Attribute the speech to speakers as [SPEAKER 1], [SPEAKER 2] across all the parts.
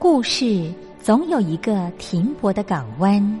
[SPEAKER 1] 故事总有一个停泊的港湾。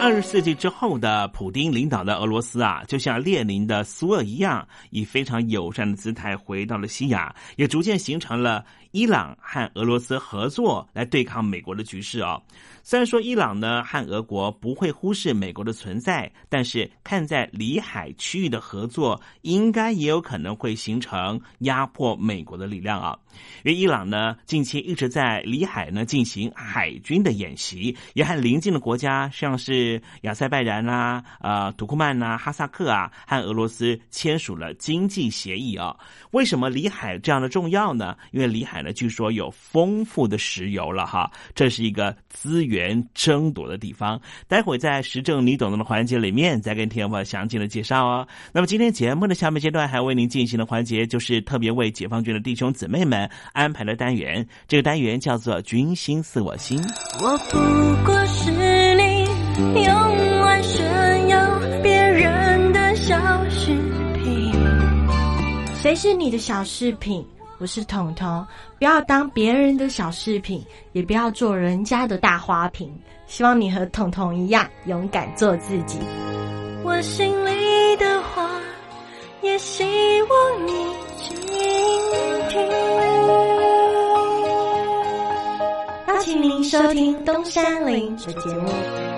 [SPEAKER 2] 二十世纪之后的普丁领导的俄罗斯啊，就像列宁的苏俄一样，以非常友善的姿态回到了西亚，也逐渐形成了伊朗和俄罗斯合作来对抗美国的局势啊。虽然说伊朗呢和俄国不会忽视美国的存在，但是看在里海区域的合作，应该也有可能会形成压迫美国的力量啊。因为伊朗呢近期一直在里海呢进行海军的演习，也和邻近的国家像是亚塞拜然啦、呃土库曼呐、哈萨克啊，和俄罗斯签署了经济协议啊。为什么里海这样的重要呢？因为里海呢据说有丰富的石油了哈，这是一个资源。争夺的地方，待会在时政你懂得的环节里面再跟听众详细的介绍哦。那么今天节目的下面阶段还为您进行的环节，就是特别为解放军的弟兄姊妹们安排的单元。这个单元叫做“军心似我心”。
[SPEAKER 3] 我不过是你用来炫耀别人的小饰品，
[SPEAKER 4] 谁是你的小饰品？我是彤彤，不要当别人的小饰品，也不要做人家的大花瓶。希望你和彤彤一样，勇敢做自己。
[SPEAKER 3] 我心里的话，也希望你倾听。
[SPEAKER 4] 邀请您收听东山林的节目。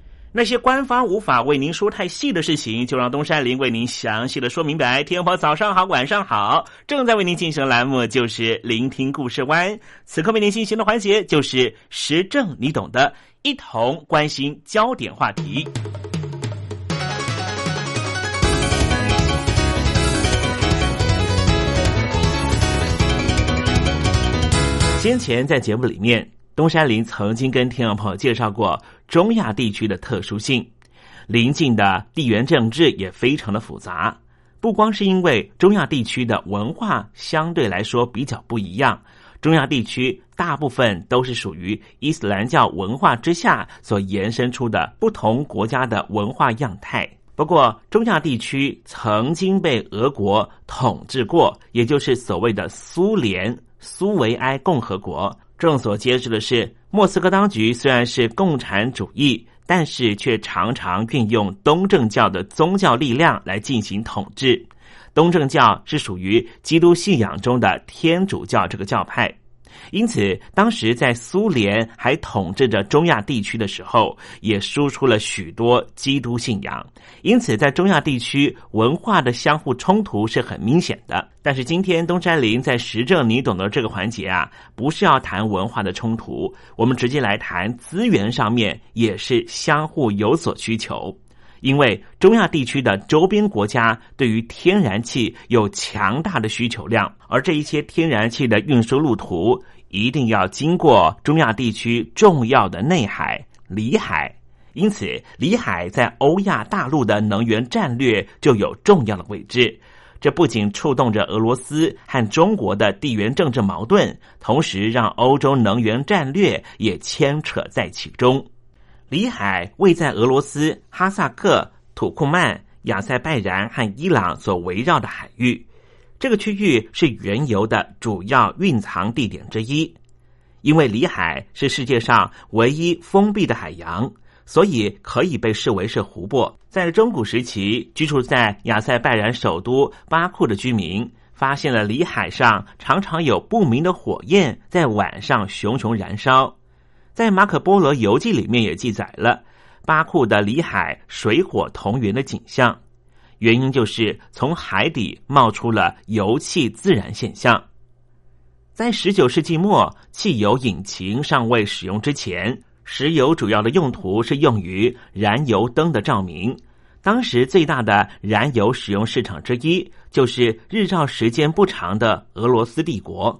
[SPEAKER 2] 那些官方无法为您说太细的事情，就让东山林为您详细的说明白。天婆早上好，晚上好，正在为您进行的栏目就是聆听故事湾。此刻为您进行的环节就是时政，你懂的，一同关心焦点话题。先前在节目里面，东山林曾经跟听众朋友介绍过中亚地区的特殊性，邻近的地缘政治也非常的复杂。不光是因为中亚地区的文化相对来说比较不一样，中亚地区大部分都是属于伊斯兰教文化之下所延伸出的不同国家的文化样态。不过，中亚地区曾经被俄国统治过，也就是所谓的苏联。苏维埃共和国众所皆知的是，莫斯科当局虽然是共产主义，但是却常常运用东正教的宗教力量来进行统治。东正教是属于基督信仰中的天主教这个教派。因此，当时在苏联还统治着中亚地区的时候，也输出了许多基督信仰。因此，在中亚地区文化的相互冲突是很明显的。但是，今天东山林在实证你懂得这个环节啊，不是要谈文化的冲突，我们直接来谈资源上面也是相互有所需求。因为中亚地区的周边国家对于天然气有强大的需求量，而这一些天然气的运输路途。一定要经过中亚地区重要的内海里海，因此里海在欧亚大陆的能源战略就有重要的位置。这不仅触动着俄罗斯和中国的地缘政治矛盾，同时让欧洲能源战略也牵扯在其中。里海位在俄罗斯、哈萨克、土库曼、亚塞拜然和伊朗所围绕的海域。这个区域是原油的主要蕴藏地点之一，因为里海是世界上唯一封闭的海洋，所以可以被视为是湖泊。在中古时期，居住在亚塞拜然首都巴库的居民发现了里海上常常有不明的火焰在晚上熊熊燃烧。在马可波罗游记里面也记载了巴库的里海水火同源的景象。原因就是从海底冒出了油气自燃现象。在十九世纪末，汽油引擎尚未使用之前，石油主要的用途是用于燃油灯的照明。当时最大的燃油使用市场之一，就是日照时间不长的俄罗斯帝国。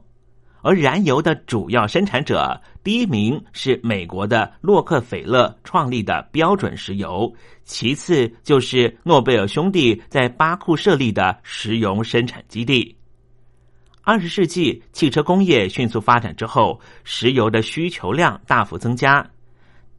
[SPEAKER 2] 而燃油的主要生产者，第一名是美国的洛克菲勒创立的标准石油，其次就是诺贝尔兄弟在巴库设立的石油生产基地。二十世纪汽车工业迅速发展之后，石油的需求量大幅增加，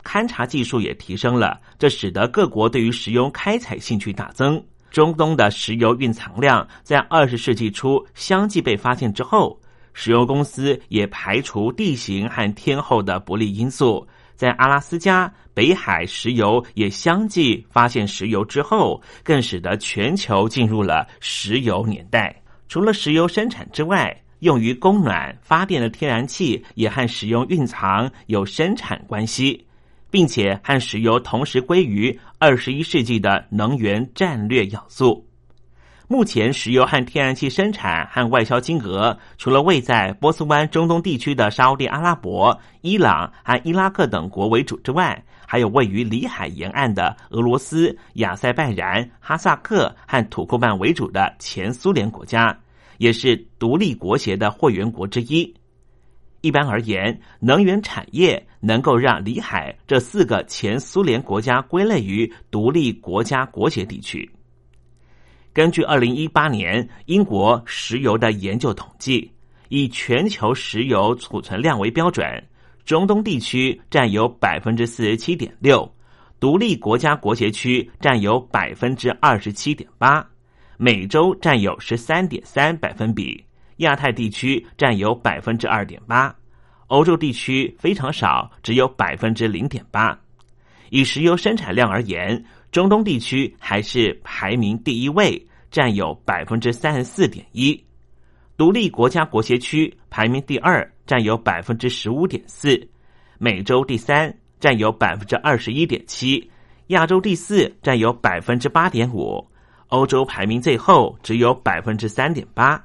[SPEAKER 2] 勘察技术也提升了，这使得各国对于石油开采兴趣大增。中东的石油蕴藏量在二十世纪初相继被发现之后。石油公司也排除地形和天候的不利因素，在阿拉斯加、北海石油也相继发现石油之后，更使得全球进入了石油年代。除了石油生产之外，用于供暖发电的天然气也和石油蕴藏有生产关系，并且和石油同时归于二十一世纪的能源战略要素。目前，石油和天然气生产和外销金额，除了位在波斯湾中东地区的沙地阿拉伯、伊朗和伊拉克等国为主之外，还有位于里海沿岸的俄罗斯、亚塞拜然、哈萨克和土库曼为主的前苏联国家，也是独立国协的会员国之一。一般而言，能源产业能够让里海这四个前苏联国家归类于独立国家国协地区。根据二零一八年英国石油的研究统计，以全球石油储存量为标准，中东地区占有百分之四十七点六，独立国家国协区占有百分之二十七点八，美洲占有十三点三百分比，亚太地区占有百分之二点八，欧洲地区非常少，只有百分之零点八。以石油生产量而言。中东地区还是排名第一位，占有百分之三十四点一；独立国家国协区排名第二，占有百分之十五点四；美洲第三，占有百分之二十一点七；亚洲第四，占有百分之八点五；欧洲排名最后，只有百分之三点八。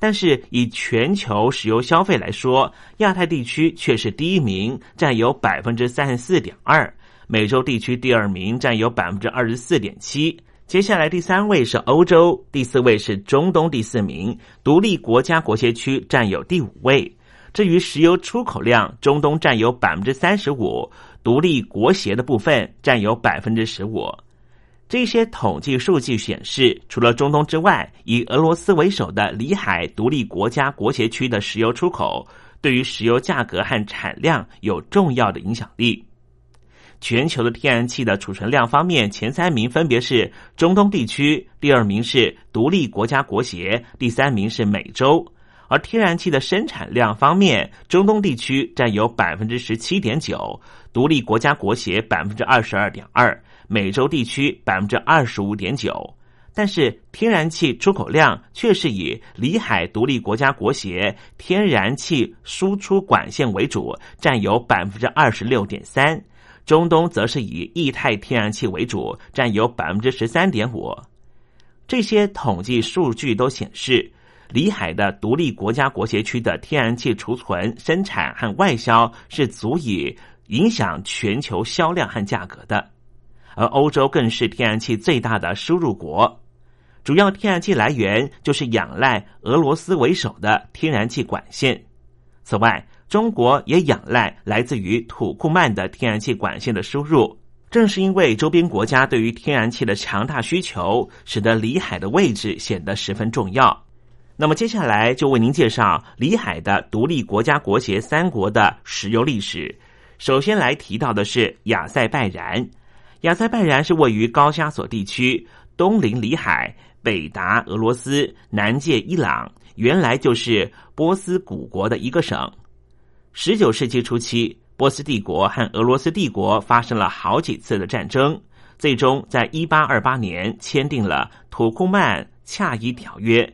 [SPEAKER 2] 但是以全球石油消费来说，亚太地区却是第一名，占有百分之三十四点二。美洲地区第二名占有百分之二十四点七，接下来第三位是欧洲，第四位是中东，第四名独立国家国协区占有第五位。至于石油出口量，中东占有百分之三十五，独立国协的部分占有百分之十五。这些统计数据显示，除了中东之外，以俄罗斯为首的里海独立国家国协区的石油出口，对于石油价格和产量有重要的影响力。全球的天然气的储存量方面，前三名分别是中东地区，第二名是独立国家国协，第三名是美洲。而天然气的生产量方面，中东地区占有百分之十七点九，独立国家国协百分之二十二点二，美洲地区百分之二十五点九。但是天然气出口量却是以里海独立国家国协天然气输出管线为主，占有百分之二十六点三。中东则是以液态天然气为主，占有百分之十三点五。这些统计数据都显示，里海的独立国家国协区的天然气储存、生产和外销是足以影响全球销量和价格的。而欧洲更是天然气最大的输入国，主要天然气来源就是仰赖俄罗斯为首的天然气管线。此外，中国也仰赖来自于土库曼的天然气管线的输入。正是因为周边国家对于天然气的强大需求，使得里海的位置显得十分重要。那么接下来就为您介绍里海的独立国家国协三国的石油历史。首先来提到的是亚塞拜然。亚塞拜然是位于高加索地区，东临里海，北达俄罗斯，南界伊朗，原来就是波斯古国的一个省。十九世纪初期，波斯帝国和俄罗斯帝国发生了好几次的战争，最终在一八二八年签订了土库曼恰伊条约，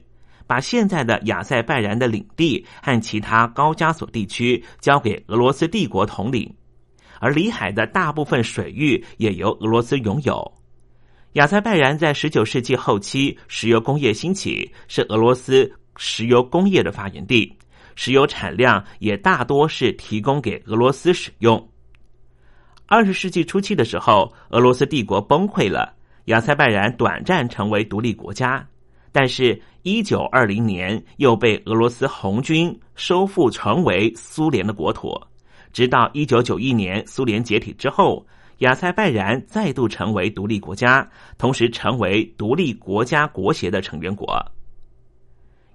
[SPEAKER 2] 把现在的亚塞拜然的领地和其他高加索地区交给俄罗斯帝国统领，而里海的大部分水域也由俄罗斯拥有。亚塞拜然在十九世纪后期石油工业兴起，是俄罗斯石油工业的发源地。石油产量也大多是提供给俄罗斯使用。二十世纪初期的时候，俄罗斯帝国崩溃了，亚塞拜然短暂成为独立国家，但是，一九二零年又被俄罗斯红军收复，成为苏联的国土。直到一九九一年苏联解体之后，亚塞拜然再度成为独立国家，同时成为独立国家国协的成员国。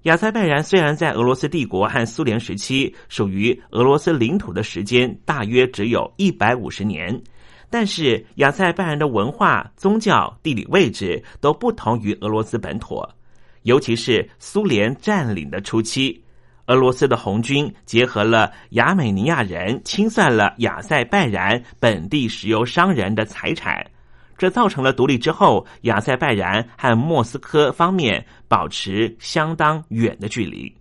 [SPEAKER 2] 亚塞拜然虽然在俄罗斯帝国和苏联时期属于俄罗斯领土的时间大约只有一百五十年，但是亚塞拜然的文化、宗教、地理位置都不同于俄罗斯本土。尤其是苏联占领的初期，俄罗斯的红军结合了亚美尼亚人，清算了亚塞拜然本地石油商人的财产。这造成了独立之后，亚塞拜然和莫斯科方面保持相当远的距离。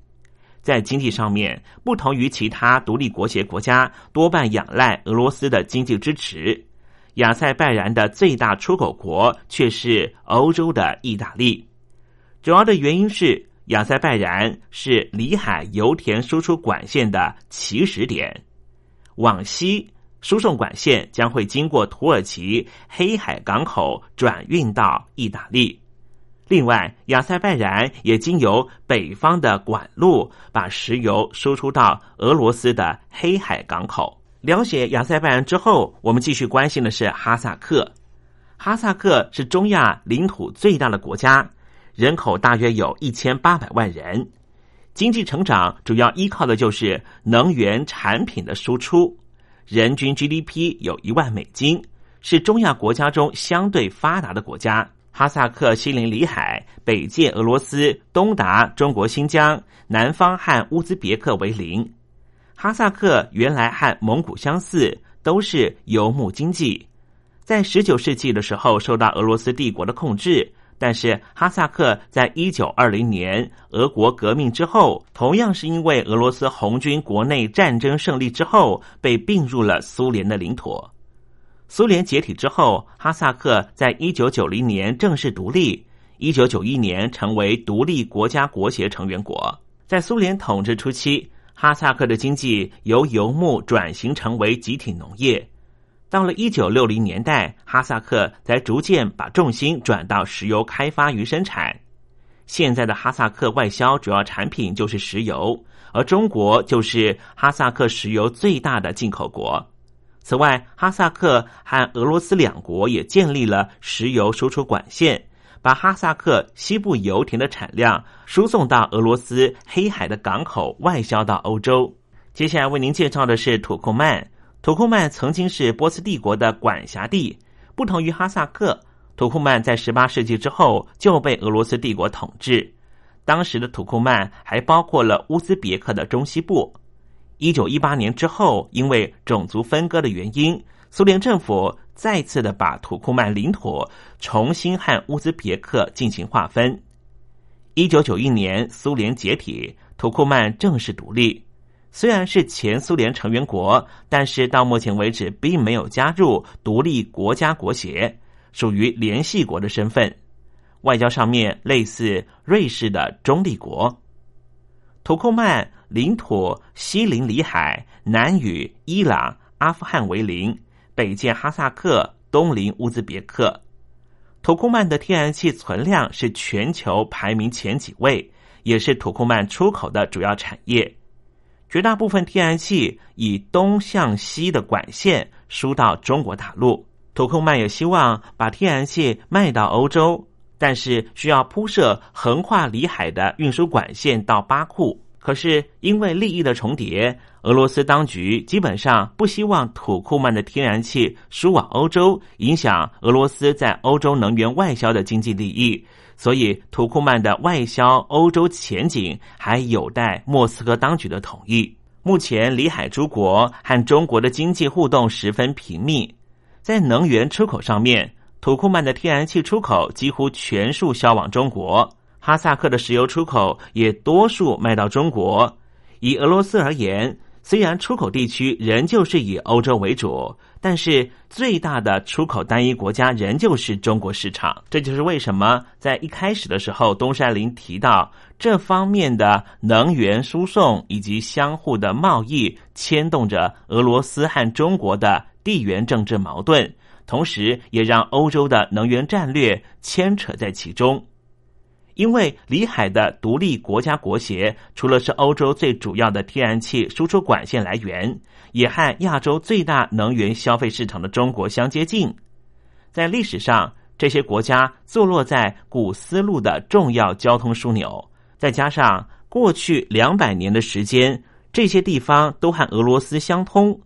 [SPEAKER 2] 在经济上面，不同于其他独立国协国家，多半仰赖俄罗斯的经济支持。亚塞拜然的最大出口国却是欧洲的意大利。主要的原因是亚塞拜然是里海油田输出管线的起始点，往西。输送管线将会经过土耳其黑海港口转运到意大利。另外，亚塞拜然也经由北方的管路把石油输出到俄罗斯的黑海港口。了解亚塞拜然之后，我们继续关心的是哈萨克。哈萨克是中亚领土最大的国家，人口大约有一千八百万人，经济成长主要依靠的就是能源产品的输出。人均 GDP 有一万美金，是中亚国家中相对发达的国家。哈萨克西临里海，北界俄罗斯，东达中国新疆，南方和乌兹别克为邻。哈萨克原来和蒙古相似，都是游牧经济。在十九世纪的时候，受到俄罗斯帝国的控制。但是哈萨克在一九二零年俄国革命之后，同样是因为俄罗斯红军国内战争胜利之后，被并入了苏联的领土。苏联解体之后，哈萨克在一九九零年正式独立，一九九一年成为独立国家国协成员国。在苏联统治初期，哈萨克的经济由游牧转型成为集体农业。到了一九六零年代，哈萨克才逐渐把重心转到石油开发与生产。现在的哈萨克外销主要产品就是石油，而中国就是哈萨克石油最大的进口国。此外，哈萨克和俄罗斯两国也建立了石油输出管线，把哈萨克西部油田的产量输送到俄罗斯黑海的港口，外销到欧洲。接下来为您介绍的是土库曼。土库曼曾经是波斯帝国的管辖地，不同于哈萨克，土库曼在十八世纪之后就被俄罗斯帝国统治。当时的土库曼还包括了乌兹别克的中西部。一九一八年之后，因为种族分割的原因，苏联政府再次的把土库曼领土重新和乌兹别克进行划分。一九九一年，苏联解体，土库曼正式独立。虽然是前苏联成员国，但是到目前为止并没有加入独立国家国协，属于联系国的身份。外交上面类似瑞士的中立国。土库曼领土西临里海，南与伊朗、阿富汗为邻，北接哈萨克，东临乌兹别克。土库曼的天然气存量是全球排名前几位，也是土库曼出口的主要产业。绝大部分天然气以东向西的管线输到中国大陆，土库曼也希望把天然气卖到欧洲，但是需要铺设横跨里海的运输管线到巴库。可是因为利益的重叠，俄罗斯当局基本上不希望土库曼的天然气输往欧洲，影响俄罗斯在欧洲能源外销的经济利益。所以，土库曼的外销欧洲前景还有待莫斯科当局的同意。目前，里海诸国和中国的经济互动十分频密。在能源出口上面，土库曼的天然气出口几乎全数销往中国，哈萨克的石油出口也多数卖到中国。以俄罗斯而言，虽然出口地区仍旧是以欧洲为主。但是最大的出口单一国家仍旧是中国市场，这就是为什么在一开始的时候，东山林提到这方面的能源输送以及相互的贸易牵动着俄罗斯和中国的地缘政治矛盾，同时也让欧洲的能源战略牵扯在其中。因为里海的独立国家国协，除了是欧洲最主要的天然气输出管线来源。也和亚洲最大能源消费市场的中国相接近，在历史上，这些国家坐落在古丝路的重要交通枢纽，再加上过去两百年的时间，这些地方都和俄罗斯相通。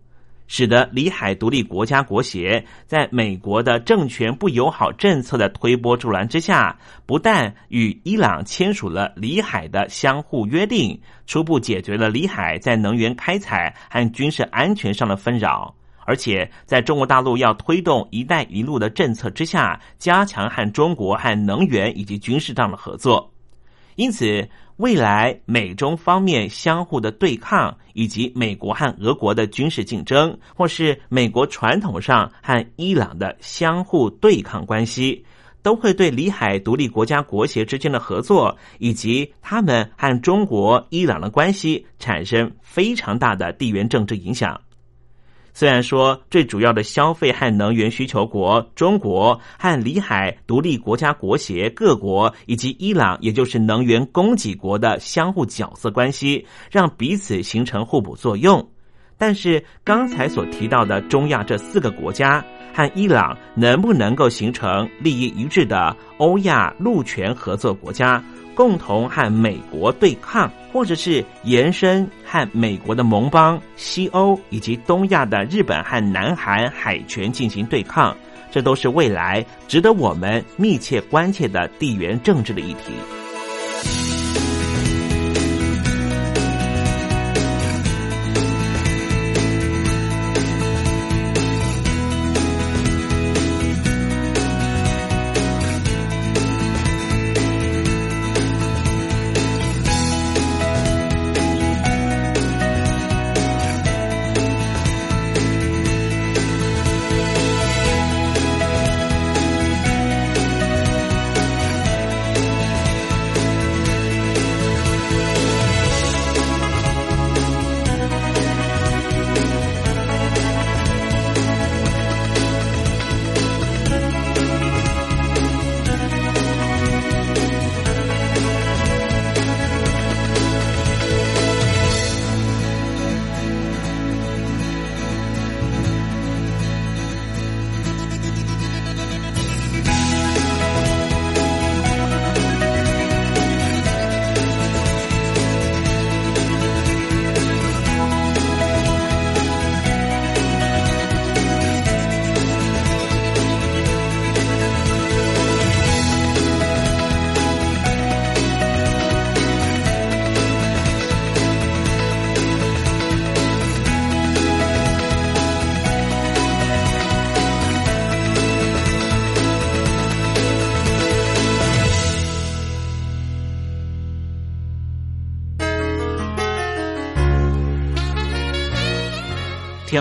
[SPEAKER 2] 使得里海独立国家国协在美国的政权不友好政策的推波助澜之下，不但与伊朗签署了里海的相互约定，初步解决了里海在能源开采和军事安全上的纷扰，而且在中国大陆要推动“一带一路”的政策之下，加强和中国和能源以及军事上的合作。因此。未来美中方面相互的对抗，以及美国和俄国的军事竞争，或是美国传统上和伊朗的相互对抗关系，都会对里海独立国家国协之间的合作，以及他们和中国、伊朗的关系产生非常大的地缘政治影响。虽然说最主要的消费和能源需求国中国和里海独立国家国协各国以及伊朗，也就是能源供给国的相互角色关系，让彼此形成互补作用。但是刚才所提到的中亚这四个国家和伊朗，能不能够形成利益一致的欧亚陆权合作国家？共同和美国对抗，或者是延伸和美国的盟邦西欧以及东亚的日本和南韩海权进行对抗，这都是未来值得我们密切关切的地缘政治的议题。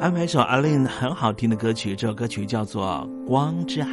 [SPEAKER 5] 安排一首阿令很好听的歌曲，这首歌曲叫做《光之海》。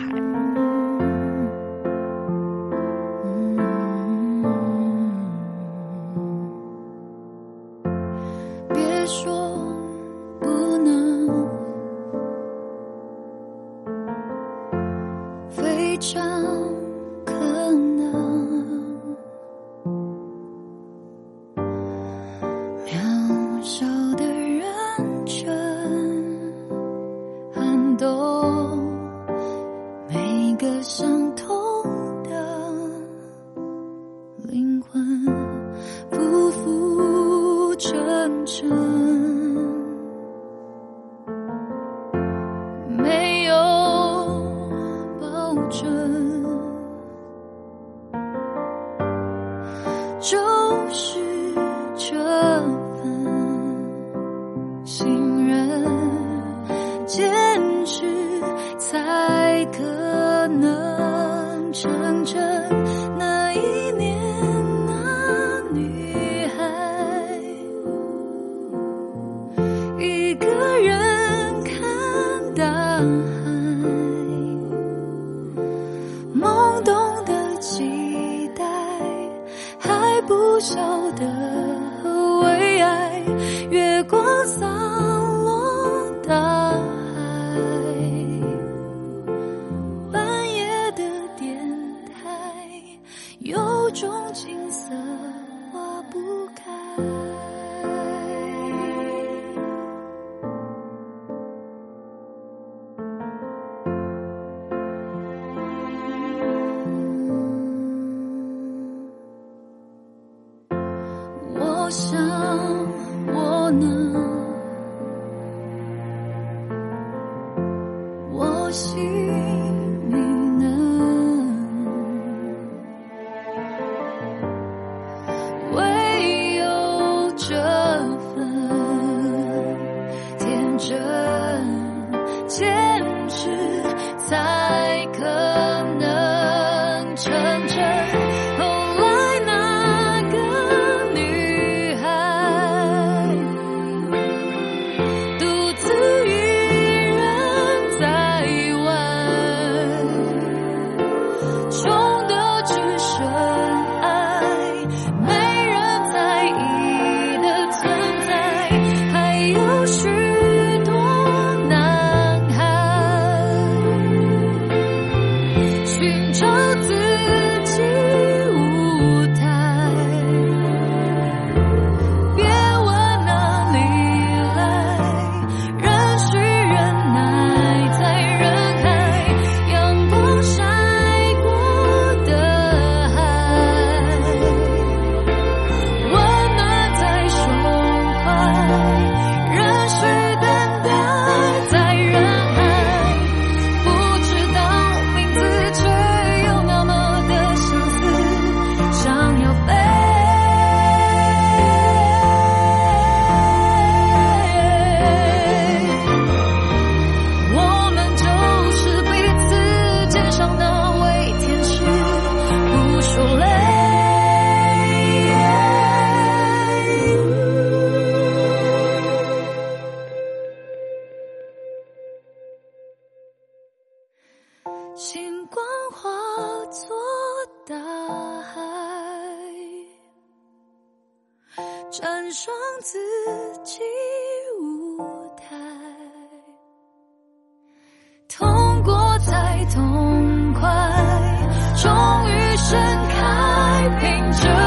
[SPEAKER 6] 星光化作大海，站上自己舞台，痛过才痛快，终于盛开，凭着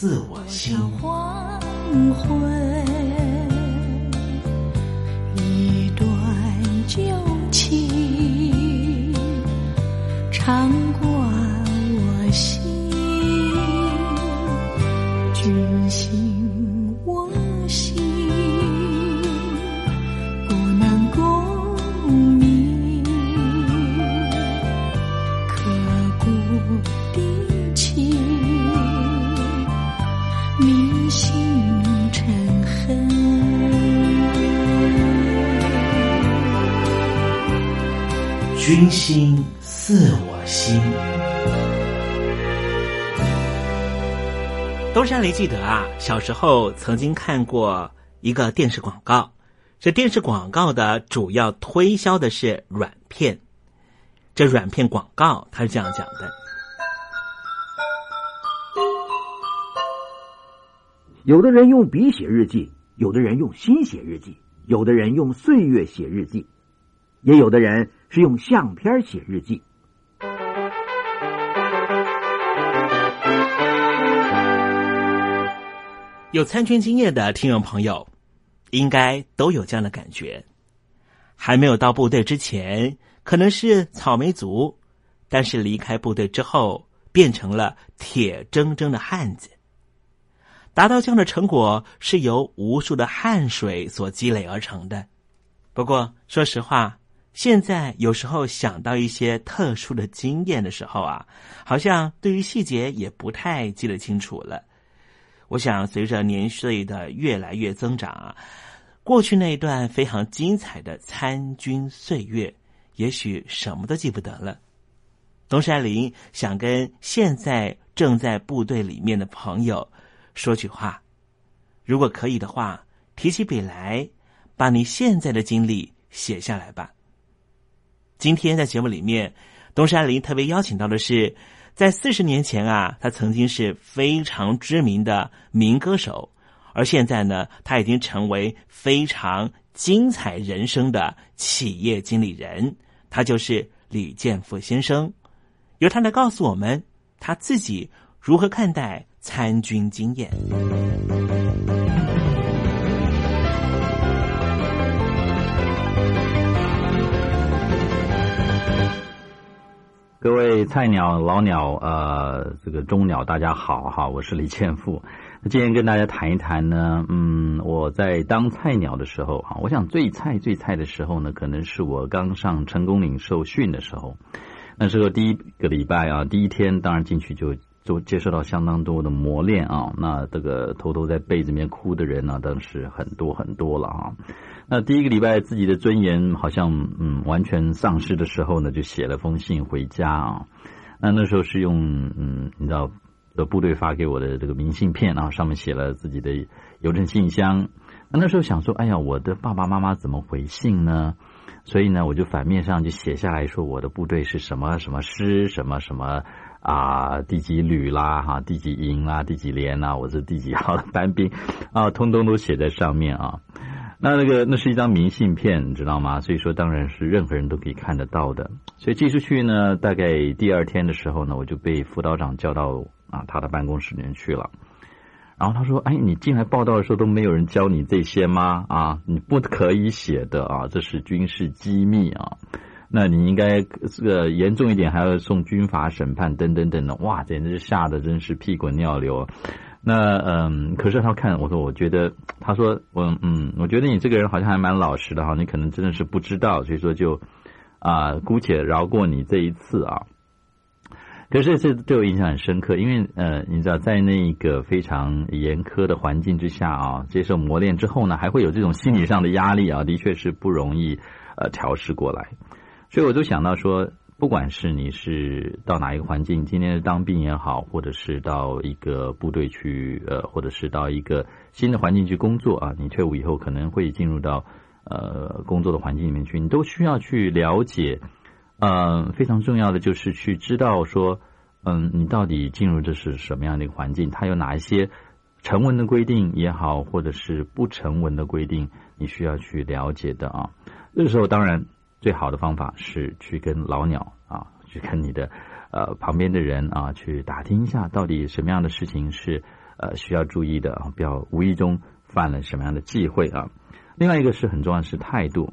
[SPEAKER 2] 似我心。
[SPEAKER 3] 黄昏，
[SPEAKER 2] 军心似我心。东山雷记得啊，小时候曾经看过一个电视广告，这电视广告的主要推销的是软片。这软片广告它是这样讲的：
[SPEAKER 7] 有的人用笔写日记，有的人用心写日记，有的人用岁月写日记，也有的人是用相片写日记。
[SPEAKER 2] 有参军经验的听众朋友，应该都有这样的感觉。还没有到部队之前，可能是草莓族，但是离开部队之后，变成了铁铮铮的汉子。达到这样的成果，是由无数的汗水所积累而成的。不过，说实话，现在有时候想到一些特殊的经验的时候啊，好像对于细节也不太记得清楚了。我想，随着年岁的越来越增长啊，过去那一段非常精彩的参军岁月，也许什么都记不得了。东山林想跟现在正在部队里面的朋友说句话：如果可以的话，提起笔来，把你现在的经历写下来吧。今天在节目里面，东山林特别邀请到的是。在四十年前啊，他曾经是非常知名的民歌手，而现在呢，他已经成为非常精彩人生的企业经理人。他就是李建富先生，由他来告诉我们他自己如何看待参军经验。
[SPEAKER 8] 各位菜鸟、老鸟，呃，这个中鸟，大家好哈，我是李建富。那今天跟大家谈一谈呢，嗯，我在当菜鸟的时候啊，我想最菜最菜的时候呢，可能是我刚上成功领受训的时候。那时候第一个礼拜啊，第一天当然进去就就接受到相当多的磨练啊。那这个偷偷在被子里面哭的人呢，当时很多很多了啊。那第一个礼拜自己的尊严好像嗯完全丧失的时候呢，就写了封信回家啊。那那时候是用嗯你知道的部队发给我的这个明信片啊，上面写了自己的邮政信箱。那那时候想说，哎呀，我的爸爸妈妈怎么回信呢？所以呢，我就反面上就写下来说，我的部队是什么什么师，什么什么啊，第几旅啦，哈，第几营啦，第几连啦，我是第几号的班兵啊，通通都写在上面啊。那那个那是一张明信片，你知道吗？所以说当然是任何人都可以看得到的。所以寄出去呢，大概第二天的时候呢，我就被辅导长叫到啊他的办公室里面去了。然后他说：“哎，你进来报道的时候都没有人教你这些吗？啊，你不可以写的啊，这是军事机密啊。那你应该这个严重一点，还要送军法审判等等等的。哇，简直是吓得真是屁滚尿流。那嗯，可是他看我说，我觉得他说我嗯，我觉得你这个人好像还蛮老实的哈，你可能真的是不知道，所以说就啊，姑且饶过你这一次啊。可是这对我印象很深刻，因为呃，你知道，在那个非常严苛的环境之下啊，接受磨练之后呢，还会有这种心理上的压力啊，的确是不容易呃调试过来。所以我就想到说，不管是你是到哪一个环境，今天是当兵也好，或者是到一个部队去呃，或者是到一个新的环境去工作啊，你退伍以后可能会进入到呃工作的环境里面去，你都需要去了解。嗯，非常重要的就是去知道说，嗯，你到底进入的是什么样的一个环境，它有哪一些成文的规定也好，或者是不成文的规定，你需要去了解的啊。这个时候，当然最好的方法是去跟老鸟啊，去跟你的呃旁边的人啊，去打听一下到底什么样的事情是呃需要注意的啊，不要无意中犯了什么样的忌讳啊。另外一个是很重要的是态度。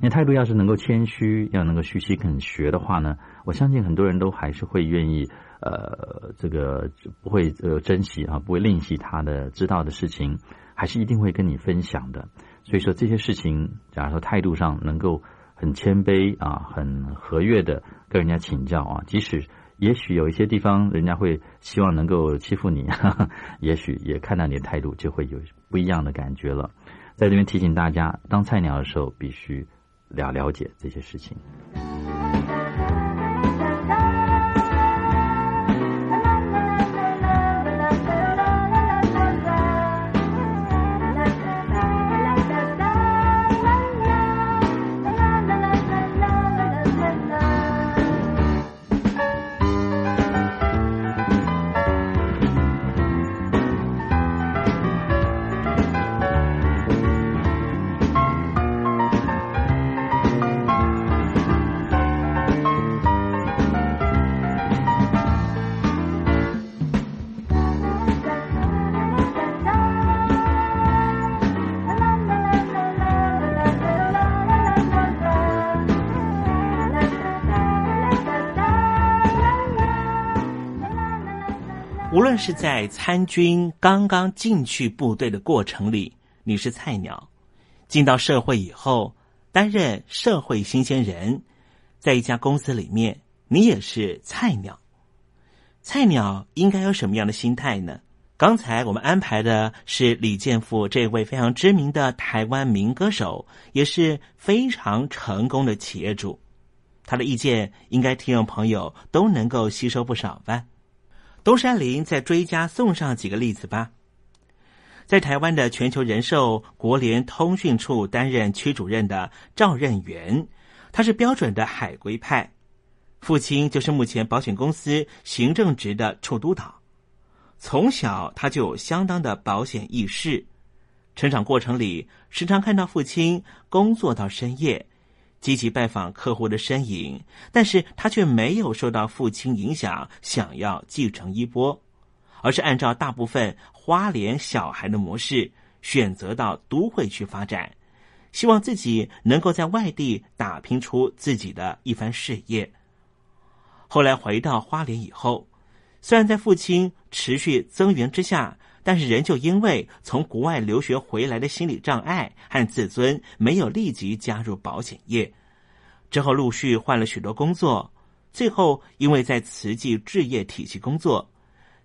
[SPEAKER 8] 你态度要是能够谦虚，要能够虚心肯学的话呢，我相信很多人都还是会愿意，呃，这个不会呃珍惜啊，不会吝惜他的知道的事情，还是一定会跟你分享的。所以说这些事情，假如说态度上能够很谦卑啊，很和悦的跟人家请教啊，即使也许有一些地方人家会希望能够欺负你，也许也看到你的态度就会有不一样的感觉了。在这边提醒大家，当菜鸟的时候必须。了了解这些事情。
[SPEAKER 2] 是在参军刚刚进去部队的过程里，你是菜鸟；进到社会以后，担任社会新鲜人，在一家公司里面，你也是菜鸟。菜鸟应该有什么样的心态呢？刚才我们安排的是李健富这位非常知名的台湾民歌手，也是非常成功的企业主。他的意见，应该听众朋友都能够吸收不少吧。东山林再追加送上几个例子吧。在台湾的全球人寿国联通讯处担任区主任的赵任元，他是标准的海归派，父亲就是目前保险公司行政职的处督导。从小他就有相当的保险意识，成长过程里时常看到父亲工作到深夜。积极拜访客户的身影，但是他却没有受到父亲影响，想要继承衣钵，而是按照大部分花莲小孩的模式，选择到都会去发展，希望自己能够在外地打拼出自己的一番事业。后来回到花莲以后，虽然在父亲持续增援之下。但是仍旧因为从国外留学回来的心理障碍和自尊，没有立即加入保险业。之后陆续换了许多工作，最后因为在慈济置业体系工作，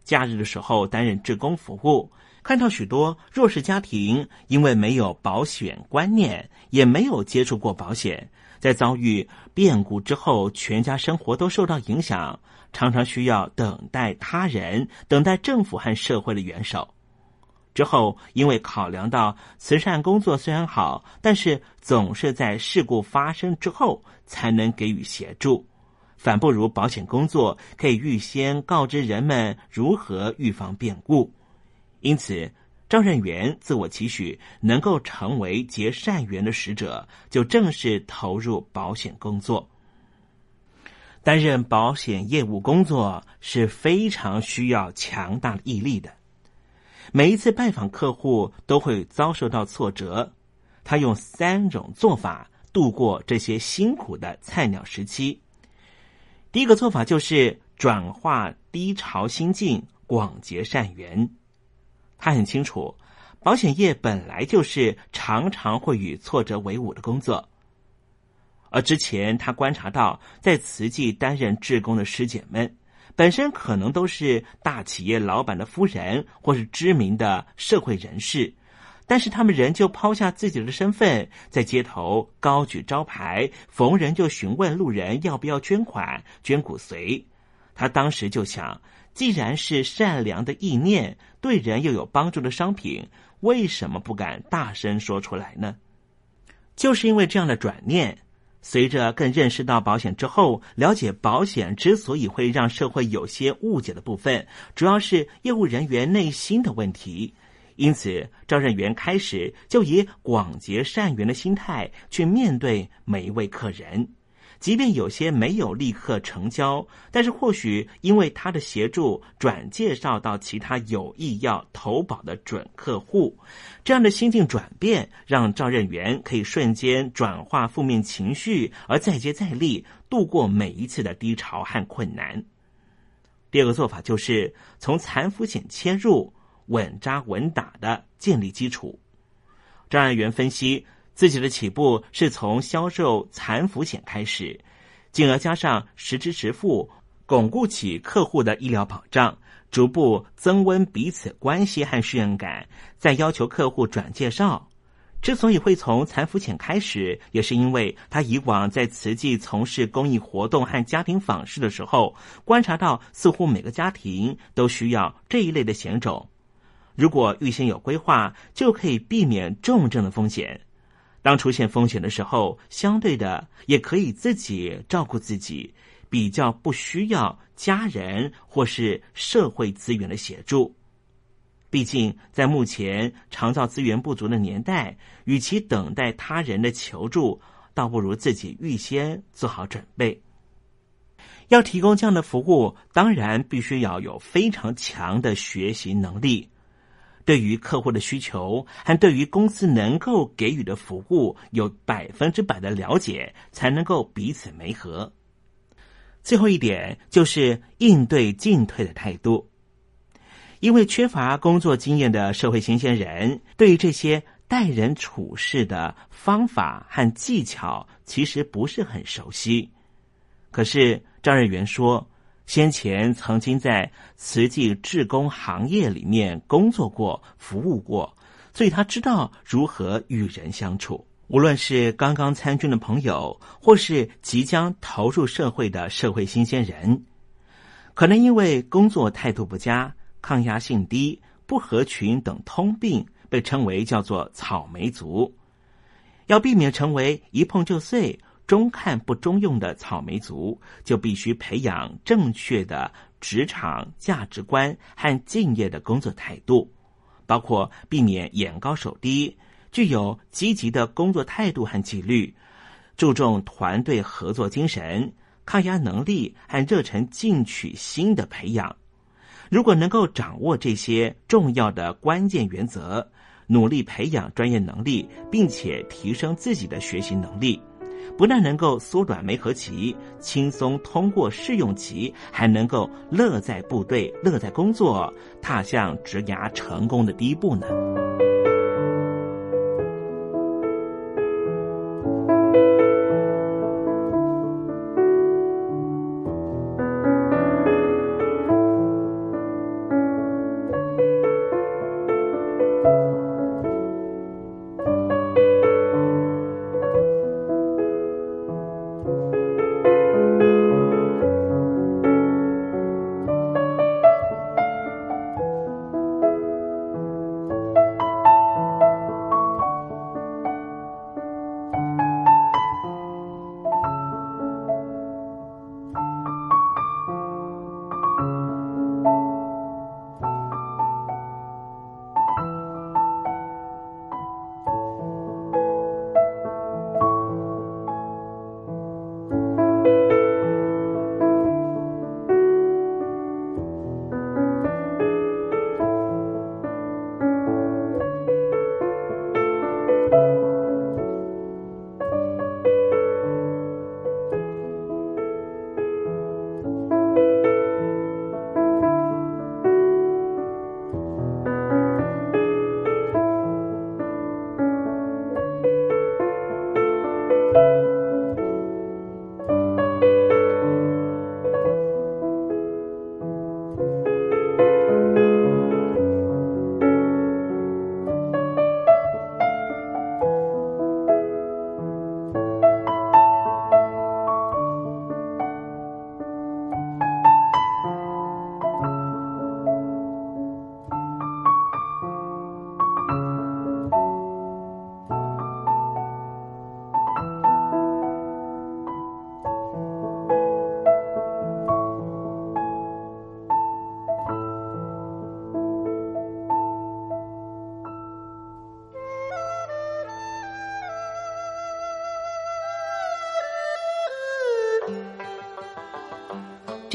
[SPEAKER 2] 假日的时候担任志工服务，看到许多弱势家庭因为没有保险观念，也没有接触过保险，在遭遇变故之后，全家生活都受到影响。常常需要等待他人，等待政府和社会的援手。之后，因为考量到慈善工作虽然好，但是总是在事故发生之后才能给予协助，反不如保险工作可以预先告知人们如何预防变故。因此，赵任元自我期许能够成为结善缘的使者，就正式投入保险工作。担任保险业务工作是非常需要强大的毅力的。每一次拜访客户都会遭受到挫折，他用三种做法度过这些辛苦的菜鸟时期。第一个做法就是转化低潮心境，广结善缘。他很清楚，保险业本来就是常常会与挫折为伍的工作。而之前他观察到，在慈济担任志工的师姐们，本身可能都是大企业老板的夫人，或是知名的社会人士，但是他们仍旧抛下自己的身份，在街头高举招牌，逢人就询问路人要不要捐款、捐骨髓。他当时就想，既然是善良的意念，对人又有帮助的商品，为什么不敢大声说出来呢？就是因为这样的转念。随着更认识到保险之后，了解保险之所以会让社会有些误解的部分，主要是业务人员内心的问题。因此，招人员开始就以广结善缘的心态去面对每一位客人。即便有些没有立刻成交，但是或许因为他的协助，转介绍到其他有意要投保的准客户，这样的心境转变，让赵任元可以瞬间转化负面情绪，而再接再厉，度过每一次的低潮和困难。第二个做法就是从残服险切入，稳扎稳打的建立基础。张任元分析。自己的起步是从销售残服险开始，进而加上实支实付，巩固起客户的医疗保障，逐步增温彼此关系和信任感，再要求客户转介绍。之所以会从残服险开始，也是因为他以往在慈济从事公益活动和家庭访视的时候，观察到似乎每个家庭都需要这一类的险种。如果预先有规划，就可以避免重症的风险。当出现风险的时候，相对的也可以自己照顾自己，比较不需要家人或是社会资源的协助。毕竟在目前长照资源不足的年代，与其等待他人的求助，倒不如自己预先做好准备。要提供这样的服务，当然必须要有非常强的学习能力。对于客户的需求和对于公司能够给予的服务有百分之百的了解，才能够彼此媒合。最后一点就是应对进退的态度，因为缺乏工作经验的社会新鲜人，对于这些待人处事的方法和技巧其实不是很熟悉。可是张瑞元说。先前曾经在慈济志工行业里面工作过、服务过，所以他知道如何与人相处。无论是刚刚参军的朋友，或是即将投入社会的社会新鲜人，可能因为工作态度不佳、抗压性低、不合群等通病，被称为叫做“草莓族”。要避免成为一碰就碎。中看不中用的草莓族，就必须培养正确的职场价值观和敬业的工作态度，包括避免眼高手低，具有积极的工作态度和纪律，注重团队合作精神、抗压能力和热忱进取心的培养。如果能够掌握这些重要的关键原则，努力培养专业能力，并且提升自己的学习能力。不但能够缩短梅河期，轻松通过试用期，还能够乐在部队、乐在工作，踏向职涯成功的第一步呢。